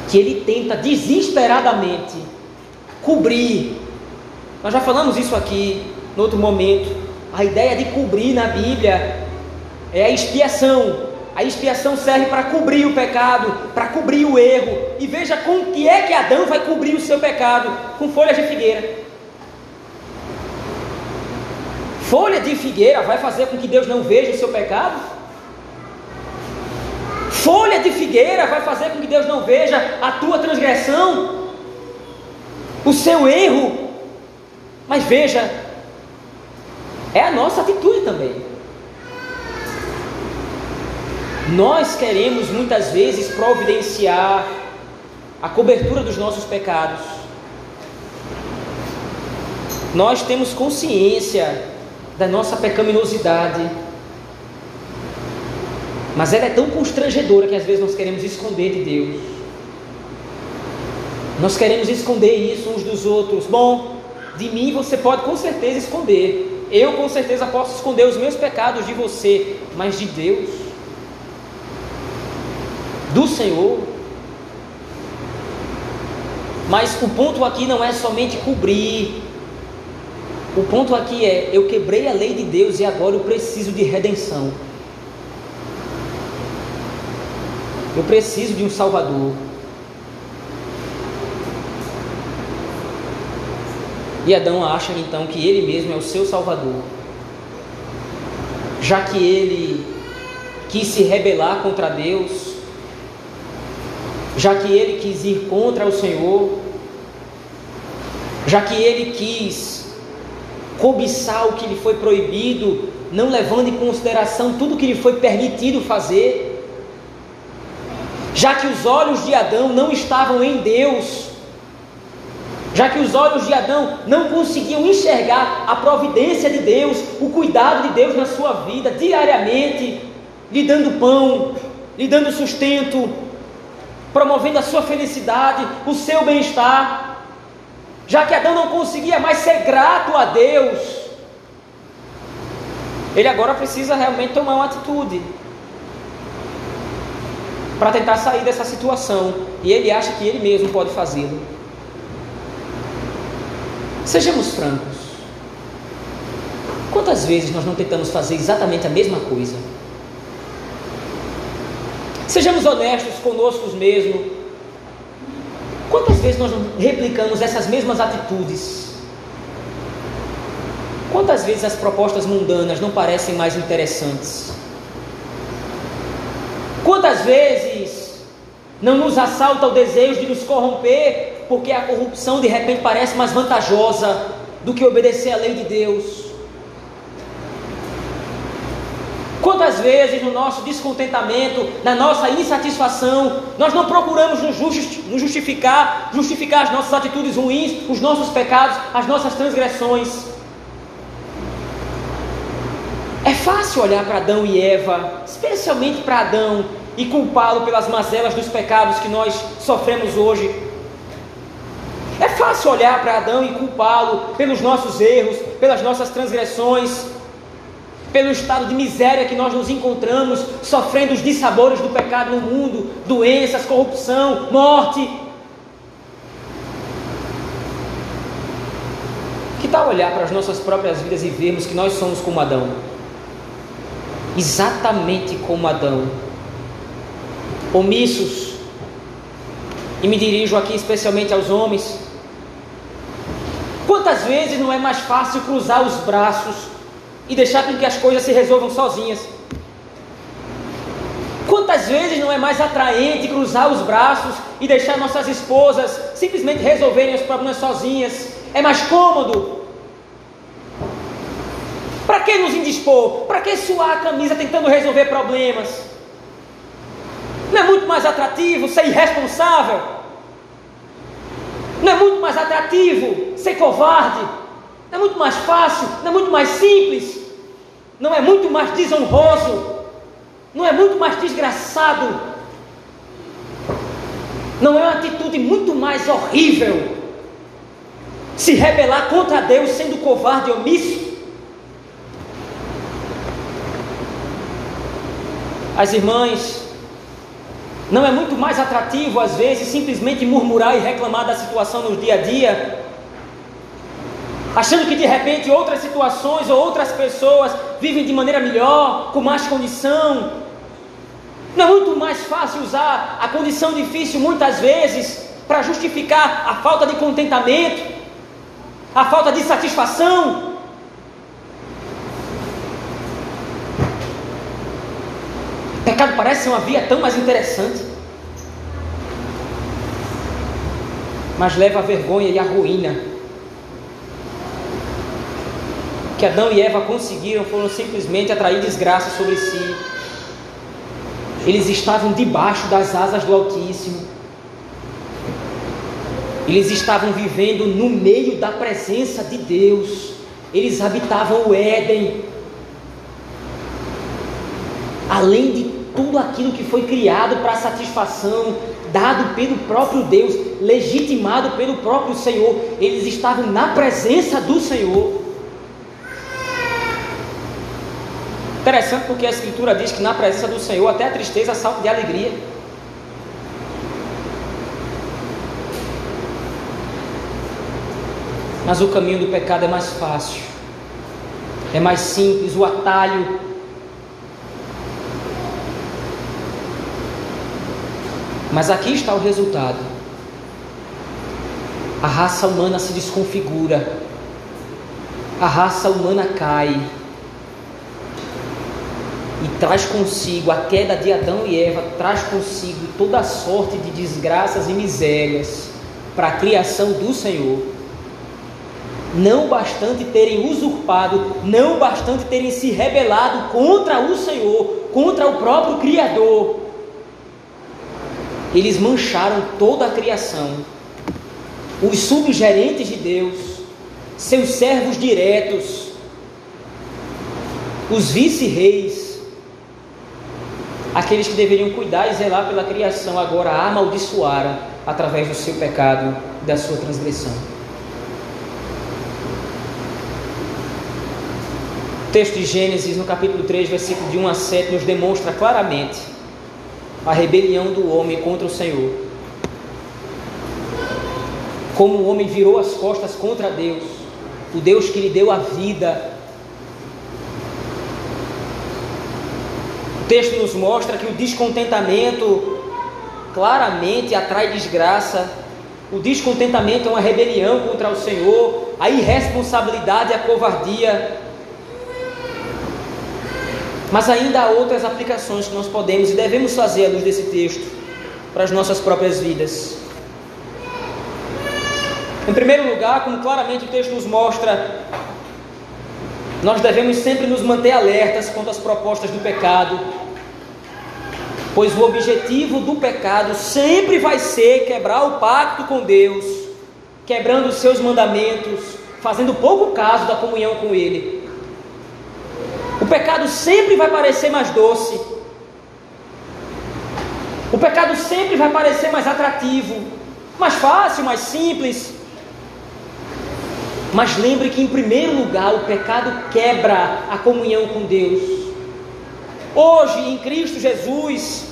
A: que ele tenta desesperadamente cobrir. Nós já falamos isso aqui no outro momento. A ideia de cobrir na Bíblia é a expiação. A expiação serve para cobrir o pecado, para cobrir o erro. E veja com que é que Adão vai cobrir o seu pecado: com folhas de figueira. Folha de figueira vai fazer com que Deus não veja o seu pecado? Folha de figueira vai fazer com que Deus não veja a tua transgressão, o seu erro? Mas veja, é a nossa atitude também. Nós queremos muitas vezes providenciar a cobertura dos nossos pecados. Nós temos consciência da nossa pecaminosidade, mas ela é tão constrangedora que às vezes nós queremos esconder de Deus. Nós queremos esconder isso uns dos outros. Bom, de mim você pode com certeza esconder. Eu com certeza posso esconder os meus pecados de você, mas de Deus do Senhor. Mas o ponto aqui não é somente cobrir. O ponto aqui é: eu quebrei a lei de Deus e agora eu preciso de redenção. Eu preciso de um Salvador. E Adão acha então que ele mesmo é o seu Salvador. Já que ele quis se rebelar contra Deus, já que ele quis ir contra o Senhor, já que ele quis cobiçar o que lhe foi proibido, não levando em consideração tudo que lhe foi permitido fazer, já que os olhos de Adão não estavam em Deus, já que os olhos de Adão não conseguiam enxergar a providência de Deus, o cuidado de Deus na sua vida diariamente, lhe dando pão, lhe dando sustento, promovendo a sua felicidade, o seu bem-estar. Já que Adão não conseguia mais ser grato a Deus, ele agora precisa realmente tomar uma atitude para tentar sair dessa situação. E ele acha que ele mesmo pode fazê-lo. Sejamos francos. Quantas vezes nós não tentamos fazer exatamente a mesma coisa? Sejamos honestos conosco mesmos. Quantas vezes nós replicamos essas mesmas atitudes? Quantas vezes as propostas mundanas não parecem mais interessantes? Quantas vezes não nos assalta o desejo de nos corromper porque a corrupção de repente parece mais vantajosa do que obedecer à lei de Deus? Quantas vezes no nosso descontentamento, na nossa insatisfação, nós não procuramos nos justificar, justificar as nossas atitudes ruins, os nossos pecados, as nossas transgressões? É fácil olhar para Adão e Eva, especialmente para Adão, e culpá-lo pelas mazelas dos pecados que nós sofremos hoje. É fácil olhar para Adão e culpá-lo pelos nossos erros, pelas nossas transgressões, pelo estado de miséria que nós nos encontramos, sofrendo os dissabores do pecado no mundo, doenças, corrupção, morte. Que tal olhar para as nossas próprias vidas e vermos que nós somos como Adão? Exatamente como Adão. Omissos. E me dirijo aqui especialmente aos homens. Vezes não é mais fácil cruzar os braços e deixar com que as coisas se resolvam sozinhas. Quantas vezes não é mais atraente cruzar os braços e deixar nossas esposas simplesmente resolverem os problemas sozinhas? É mais cômodo. Para que nos indispor? Para que suar a camisa tentando resolver problemas? Não é muito mais atrativo ser irresponsável? Não é muito mais atrativo ser covarde? Não é muito mais fácil? Não é muito mais simples? Não é muito mais desonroso? Não é muito mais desgraçado? Não é uma atitude muito mais horrível se rebelar contra Deus sendo covarde e omisso? As irmãs, não é muito mais atrativo às vezes simplesmente murmurar e reclamar da situação no dia a dia? Achando que de repente outras situações ou outras pessoas vivem de maneira melhor, com mais condição. Não é muito mais fácil usar a condição difícil muitas vezes para justificar a falta de contentamento, a falta de satisfação, pecado parece ser uma via tão mais interessante, mas leva à vergonha e à ruína. Que Adão e Eva conseguiram foram simplesmente atrair desgraça sobre si. Eles estavam debaixo das asas do Altíssimo. Eles estavam vivendo no meio da presença de Deus. Eles habitavam o Éden. Além de tudo aquilo que foi criado para satisfação, dado pelo próprio Deus, legitimado pelo próprio Senhor, eles estavam na presença do Senhor. Interessante porque a Escritura diz que na presença do Senhor até a tristeza salta de alegria. Mas o caminho do pecado é mais fácil, é mais simples, o atalho Mas aqui está o resultado. A raça humana se desconfigura, a raça humana cai e traz consigo a queda de Adão e Eva, traz consigo toda sorte de desgraças e misérias para a criação do Senhor. Não bastante terem usurpado, não bastante terem se rebelado contra o Senhor, contra o próprio Criador, eles mancharam toda a criação. Os subgerentes de Deus, seus servos diretos, os vice-reis, aqueles que deveriam cuidar e zelar pela criação, agora amaldiçoaram através do seu pecado e da sua transgressão. O texto de Gênesis, no capítulo 3, versículo de 1 a 7, nos demonstra claramente a rebelião do homem contra o Senhor. Como o homem virou as costas contra Deus, o Deus que lhe deu a vida. Texto nos mostra que o descontentamento claramente atrai desgraça. O descontentamento é uma rebelião contra o Senhor, a irresponsabilidade e a covardia mas ainda há outras aplicações que nós podemos e devemos fazer à luz desse texto para as nossas próprias vidas. Em primeiro lugar, como claramente o texto nos mostra, nós devemos sempre nos manter alertas quanto às propostas do pecado, pois o objetivo do pecado sempre vai ser quebrar o pacto com Deus, quebrando os seus mandamentos, fazendo pouco caso da comunhão com Ele. O pecado sempre vai parecer mais doce. O pecado sempre vai parecer mais atrativo, mais fácil, mais simples. Mas lembre que, em primeiro lugar, o pecado quebra a comunhão com Deus. Hoje, em Cristo Jesus,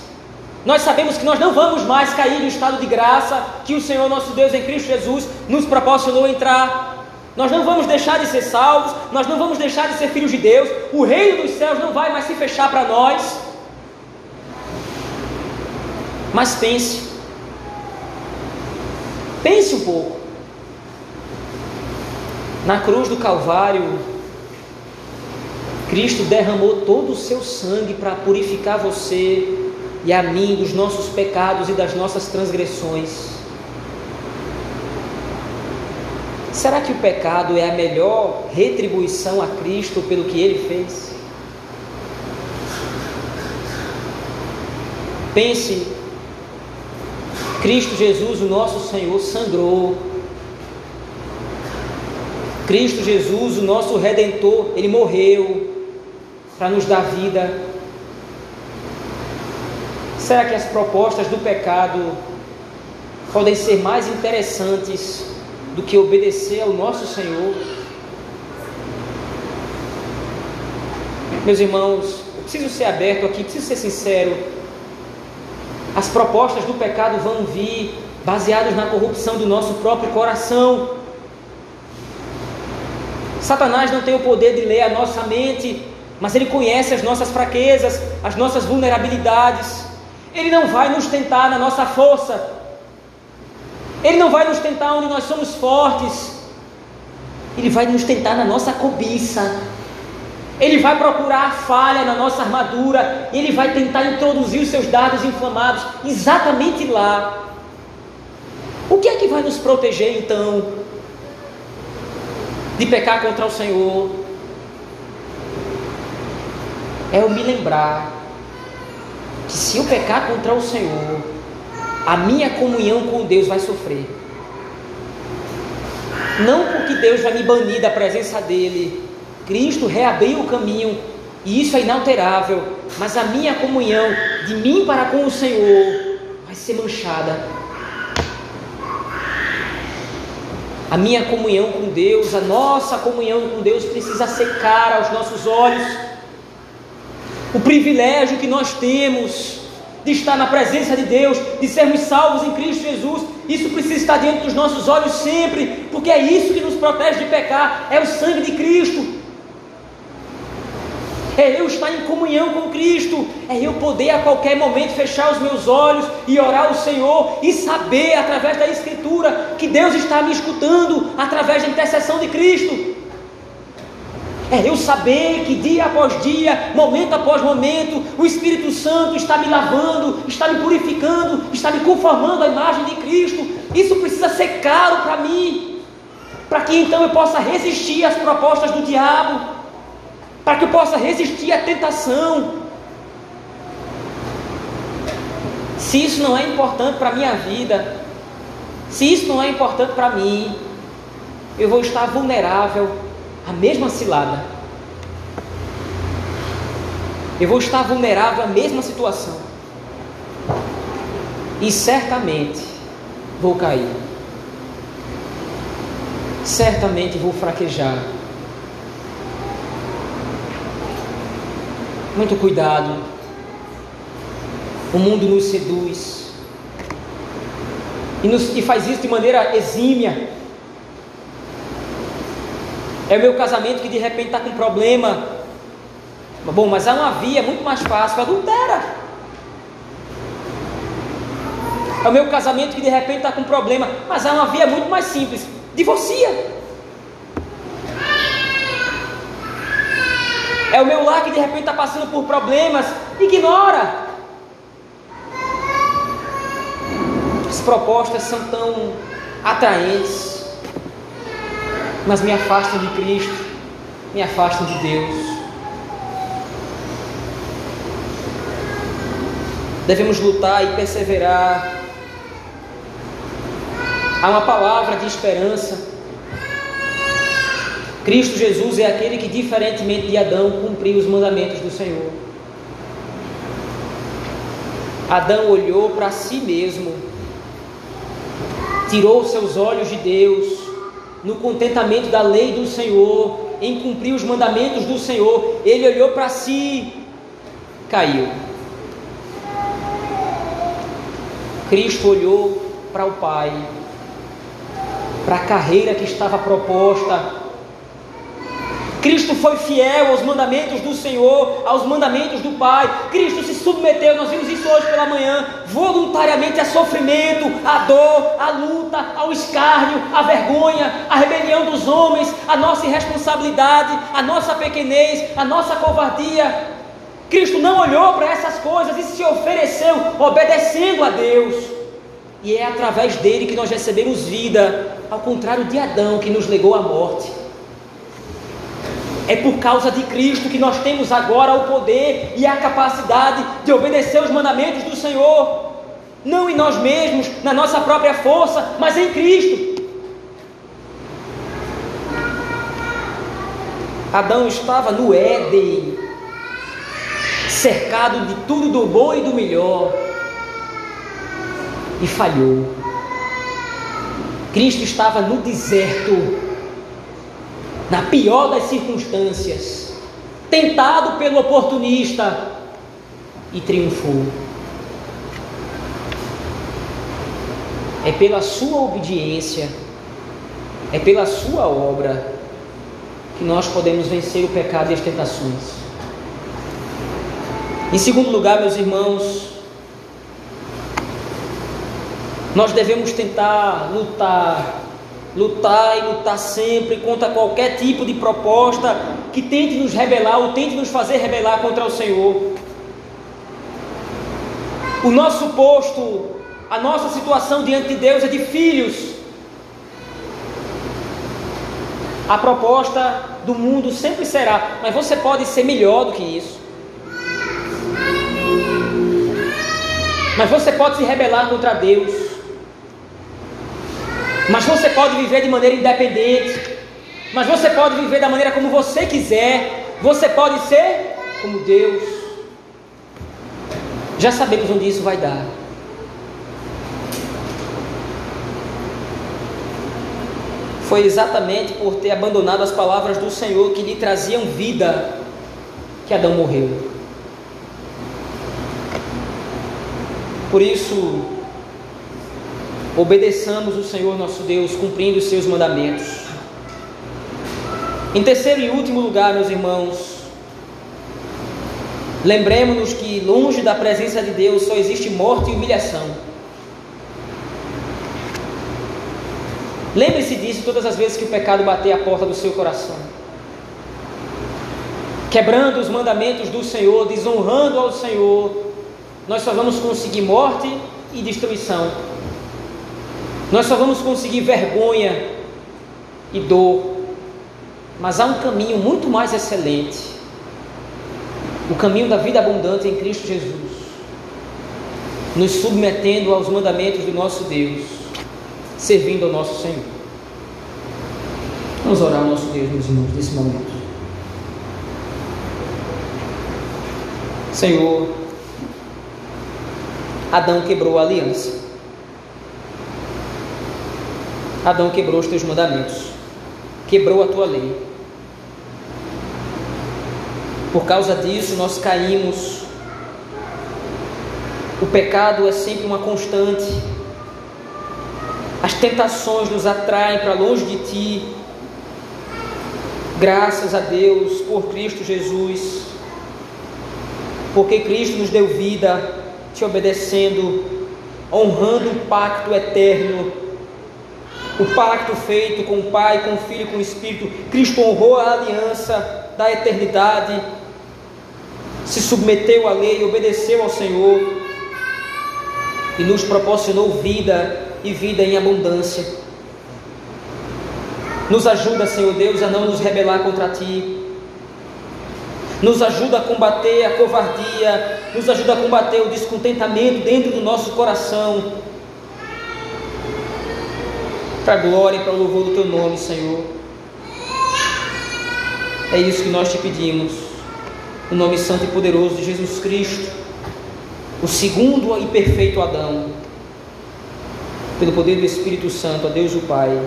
A: nós sabemos que nós não vamos mais cair no estado de graça que o Senhor nosso Deus em Cristo Jesus nos proporcionou entrar. Nós não vamos deixar de ser salvos, nós não vamos deixar de ser filhos de Deus, o reino dos céus não vai mais se fechar para nós. Mas pense, pense um pouco. Na cruz do Calvário, Cristo derramou todo o seu sangue para purificar você e a mim dos nossos pecados e das nossas transgressões. Será que o pecado é a melhor retribuição a Cristo pelo que ele fez? Pense, Cristo Jesus, o nosso Senhor, sangrou. Cristo Jesus, o nosso Redentor, ele morreu para nos dar vida. Será que as propostas do pecado podem ser mais interessantes do que obedecer ao nosso Senhor? Meus irmãos, eu preciso ser aberto aqui, preciso ser sincero. As propostas do pecado vão vir baseadas na corrupção do nosso próprio coração. Satanás não tem o poder de ler a nossa mente, mas ele conhece as nossas fraquezas, as nossas vulnerabilidades. Ele não vai nos tentar na nossa força. Ele não vai nos tentar onde nós somos fortes. Ele vai nos tentar na nossa cobiça, ele vai procurar a falha na nossa armadura, ele vai tentar introduzir os seus dados inflamados exatamente lá. O que é que vai nos proteger então de pecar contra o Senhor? É eu me lembrar que se eu pecar contra o Senhor, a minha comunhão com Deus vai sofrer. Não porque Deus vai me banir da presença dele, Cristo reabriu o caminho e isso é inalterável, mas a minha comunhão de mim para com o Senhor vai ser manchada. A minha comunhão com Deus, a nossa comunhão com Deus precisa secar aos nossos olhos. O privilégio que nós temos de estar na presença de Deus, de sermos salvos em Cristo Jesus, isso precisa estar diante dos nossos olhos sempre, porque é isso que nos protege de pecar, é o sangue de Cristo é eu estar em comunhão com Cristo, é eu poder a qualquer momento fechar os meus olhos e orar ao Senhor e saber através da Escritura que Deus está me escutando através da intercessão de Cristo. É eu saber que dia após dia, momento após momento, o Espírito Santo está me lavando, está me purificando, está me conformando à imagem de Cristo. Isso precisa ser caro para mim, para que então eu possa resistir às propostas do diabo para que eu possa resistir à tentação. Se isso não é importante para a minha vida, se isso não é importante para mim, eu vou estar vulnerável à mesma cilada. Eu vou estar vulnerável à mesma situação. E certamente vou cair. Certamente vou fraquejar. Muito cuidado. O mundo nos seduz. E, nos, e faz isso de maneira exímia. É o meu casamento que de repente está com problema. Bom, mas há uma via muito mais fácil, adultera. É o meu casamento que de repente está com problema, mas há uma via muito mais simples. Divorcia. É o meu lar que de repente está passando por problemas. Ignora. As propostas são tão atraentes, mas me afastam de Cristo, me afastam de Deus. Devemos lutar e perseverar. Há uma palavra de esperança Cristo Jesus é aquele que, diferentemente de Adão, cumpriu os mandamentos do Senhor. Adão olhou para si mesmo, tirou seus olhos de Deus, no contentamento da lei do Senhor, em cumprir os mandamentos do Senhor, ele olhou para si, caiu. Cristo olhou para o Pai, para a carreira que estava proposta Cristo foi fiel aos mandamentos do Senhor, aos mandamentos do Pai. Cristo se submeteu, nós vimos isso hoje pela manhã, voluntariamente a sofrimento, a dor, a luta, ao escárnio, a vergonha, a rebelião dos homens, a nossa irresponsabilidade, a nossa pequenez, a nossa covardia. Cristo não olhou para essas coisas e se ofereceu obedecendo a Deus. e é através dele que nós recebemos vida, ao contrário de Adão que nos legou à morte. É por causa de Cristo que nós temos agora o poder e a capacidade de obedecer os mandamentos do Senhor, não em nós mesmos, na nossa própria força, mas em Cristo. Adão estava no Éden, cercado de tudo do bom e do melhor, e falhou. Cristo estava no deserto, na pior das circunstâncias, tentado pelo oportunista e triunfou. É pela sua obediência, é pela sua obra que nós podemos vencer o pecado e as tentações. Em segundo lugar, meus irmãos, nós devemos tentar lutar, lutar e lutar sempre contra qualquer tipo de proposta que tente nos rebelar ou tente nos fazer rebelar contra o Senhor. O nosso posto, a nossa situação diante de Deus é de filhos. A proposta do mundo sempre será, mas você pode ser melhor do que isso. Mas você pode se rebelar contra Deus. Mas você pode viver de maneira independente. Mas você pode viver da maneira como você quiser. Você pode ser como Deus. Já sabemos onde isso vai dar. Foi exatamente por ter abandonado as palavras do Senhor que lhe traziam vida que Adão morreu. Por isso, obedeçamos o Senhor nosso Deus, cumprindo os seus mandamentos. Em terceiro e último lugar, meus irmãos, lembremos-nos que longe da presença de Deus só existe morte e humilhação. Lembre-se disso todas as vezes que o pecado bater a porta do seu coração. Quebrando os mandamentos do Senhor, desonrando ao Senhor, nós só vamos conseguir morte e destruição. Nós só vamos conseguir vergonha e dor. Mas há um caminho muito mais excelente o caminho da vida abundante em Cristo Jesus, nos submetendo aos mandamentos do nosso Deus, servindo ao nosso Senhor. Vamos orar ao nosso Deus, meus irmãos, nesse momento. Senhor, Adão quebrou a aliança. Adão quebrou os teus mandamentos, quebrou a tua lei. Por causa disso, nós caímos. O pecado é sempre uma constante. As tentações nos atraem para longe de ti. Graças a Deus por Cristo Jesus. Porque Cristo nos deu vida, te obedecendo, honrando o pacto eterno o pacto feito com o Pai, com o Filho e com o Espírito. Cristo honrou a aliança da eternidade, se submeteu à lei, obedeceu ao Senhor e nos proporcionou vida e vida em abundância. Nos ajuda, Senhor Deus, a não nos rebelar contra Ti. Nos ajuda a combater a covardia, nos ajuda a combater o descontentamento dentro do nosso coração para a glória e para o louvor do teu nome, Senhor. É isso que nós te pedimos, no nome santo e poderoso de Jesus Cristo, o segundo e perfeito Adão, pelo poder do Espírito Santo, a Deus o Pai.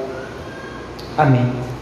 A: Amém.